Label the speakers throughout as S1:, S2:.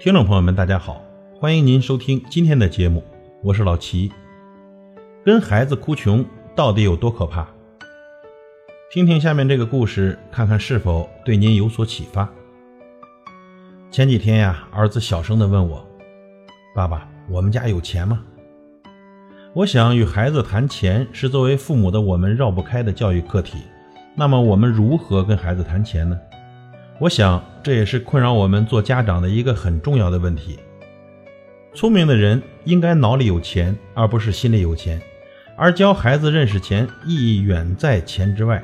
S1: 听众朋友们，大家好，欢迎您收听今天的节目，我是老齐。跟孩子哭穷到底有多可怕？听听下面这个故事，看看是否对您有所启发。前几天呀，儿子小声的问我：“爸爸，我们家有钱吗？”我想与孩子谈钱是作为父母的我们绕不开的教育课题。那么我们如何跟孩子谈钱呢？我想这也是困扰我们做家长的一个很重要的问题。聪明的人应该脑里有钱，而不是心里有钱。而教孩子认识钱，意义远在钱之外。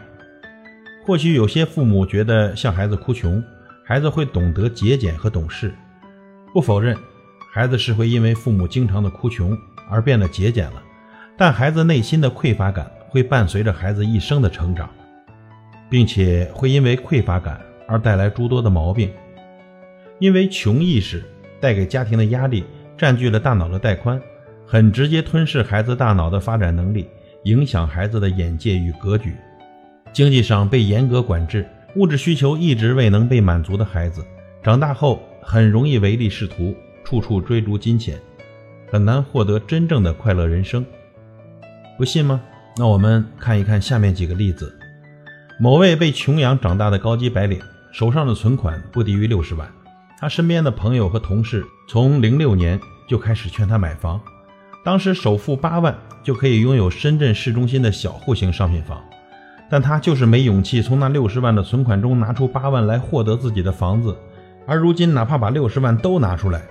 S1: 或许有些父母觉得向孩子哭穷，孩子会懂得节俭和懂事。不否认，孩子是会因为父母经常的哭穷而变得节俭了，但孩子内心的匮乏感会伴随着孩子一生的成长。并且会因为匮乏感而带来诸多的毛病，因为穷意识带给家庭的压力占据了大脑的带宽，很直接吞噬孩子大脑的发展能力，影响孩子的眼界与格局。经济上被严格管制，物质需求一直未能被满足的孩子，长大后很容易唯利是图，处处追逐金钱，很难获得真正的快乐人生。不信吗？那我们看一看下面几个例子。某位被穷养长大的高级白领，手上的存款不低于六十万。他身边的朋友和同事从零六年就开始劝他买房，当时首付八万就可以拥有深圳市中心的小户型商品房，但他就是没勇气从那六十万的存款中拿出八万来获得自己的房子。而如今，哪怕把六十万都拿出来，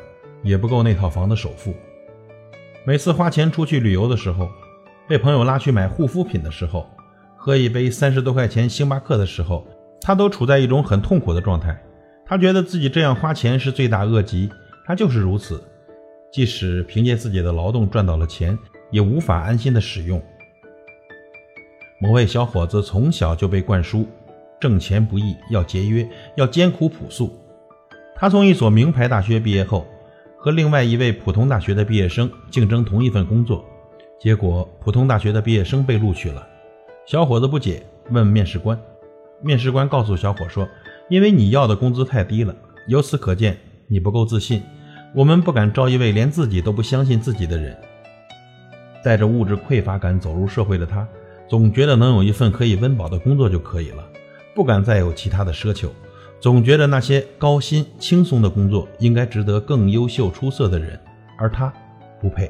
S1: 也不够那套房的首付。每次花钱出去旅游的时候，被朋友拉去买护肤品的时候。喝一杯三十多块钱星巴克的时候，他都处在一种很痛苦的状态。他觉得自己这样花钱是罪大恶极，他就是如此。即使凭借自己的劳动赚到了钱，也无法安心的使用。某位小伙子从小就被灌输挣钱不易，要节约，要艰苦朴素。他从一所名牌大学毕业后，和另外一位普通大学的毕业生竞争同一份工作，结果普通大学的毕业生被录取了。小伙子不解，问面试官。面试官告诉小伙说：“因为你要的工资太低了，由此可见你不够自信。我们不敢招一位连自己都不相信自己的人。”带着物质匮乏感走入社会的他，总觉得能有一份可以温饱的工作就可以了，不敢再有其他的奢求。总觉得那些高薪轻松的工作应该值得更优秀出色的人，而他不配。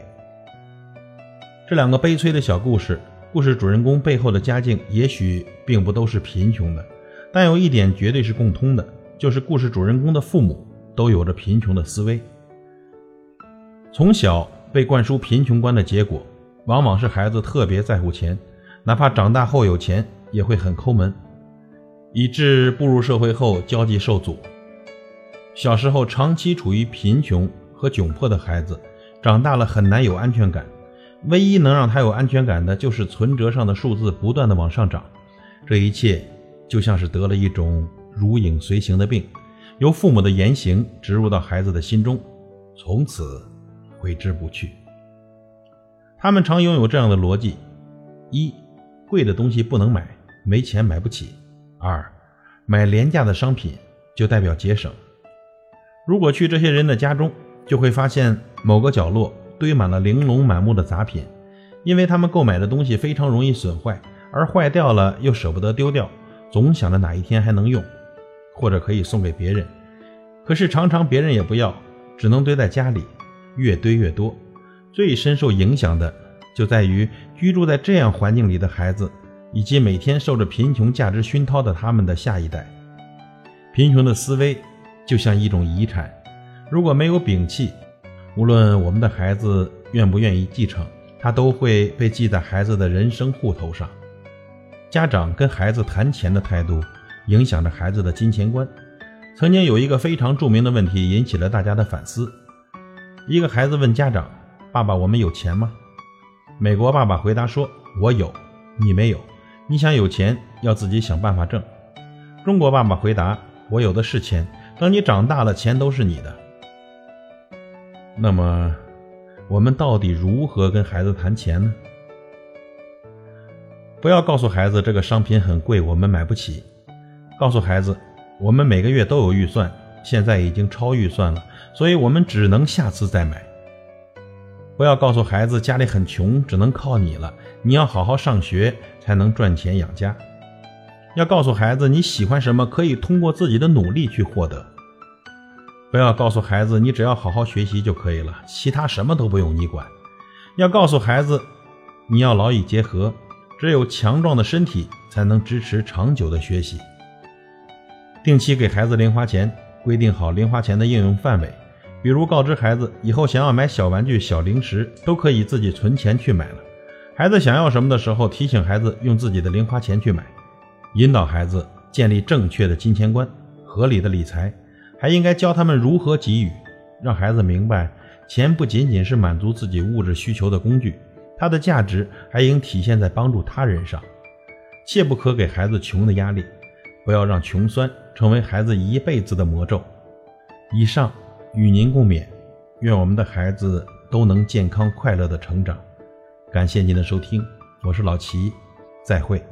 S1: 这两个悲催的小故事。故事主人公背后的家境也许并不都是贫穷的，但有一点绝对是共通的，就是故事主人公的父母都有着贫穷的思维。从小被灌输贫穷观的结果，往往是孩子特别在乎钱，哪怕长大后有钱也会很抠门，以致步入社会后交际受阻。小时候长期处于贫穷和窘迫的孩子，长大了很难有安全感。唯一能让他有安全感的，就是存折上的数字不断的往上涨。这一切就像是得了一种如影随形的病，由父母的言行植入到孩子的心中，从此挥之不去。他们常拥有这样的逻辑：一，贵的东西不能买，没钱买不起；二，买廉价的商品就代表节省。如果去这些人的家中，就会发现某个角落。堆满了玲珑满目的杂品，因为他们购买的东西非常容易损坏，而坏掉了又舍不得丢掉，总想着哪一天还能用，或者可以送给别人。可是常常别人也不要，只能堆在家里，越堆越多。最深受影响的就在于居住在这样环境里的孩子，以及每天受着贫穷价值熏陶的他们的下一代。贫穷的思维就像一种遗产，如果没有摒弃。无论我们的孩子愿不愿意继承，他都会被记在孩子的人生户头上。家长跟孩子谈钱的态度，影响着孩子的金钱观。曾经有一个非常著名的问题引起了大家的反思：一个孩子问家长：“爸爸，我们有钱吗？”美国爸爸回答说：“我有，你没有。你想有钱，要自己想办法挣。”中国爸爸回答：“我有的是钱，等你长大了，钱都是你的。”那么，我们到底如何跟孩子谈钱呢？不要告诉孩子这个商品很贵，我们买不起。告诉孩子，我们每个月都有预算，现在已经超预算了，所以我们只能下次再买。不要告诉孩子家里很穷，只能靠你了，你要好好上学才能赚钱养家。要告诉孩子你喜欢什么，可以通过自己的努力去获得。不要告诉孩子你只要好好学习就可以了，其他什么都不用你管。要告诉孩子你要劳逸结合，只有强壮的身体才能支持长久的学习。定期给孩子零花钱，规定好零花钱的应用范围，比如告知孩子以后想要买小玩具、小零食都可以自己存钱去买了。孩子想要什么的时候，提醒孩子用自己的零花钱去买。引导孩子建立正确的金钱观，合理的理财，还应该教他们如何给予，让孩子明白，钱不仅仅是满足自己物质需求的工具，它的价值还应体现在帮助他人上。切不可给孩子穷的压力，不要让穷酸成为孩子一辈子的魔咒。以上与您共勉，愿我们的孩子都能健康快乐的成长。感谢您的收听，我是老齐，再会。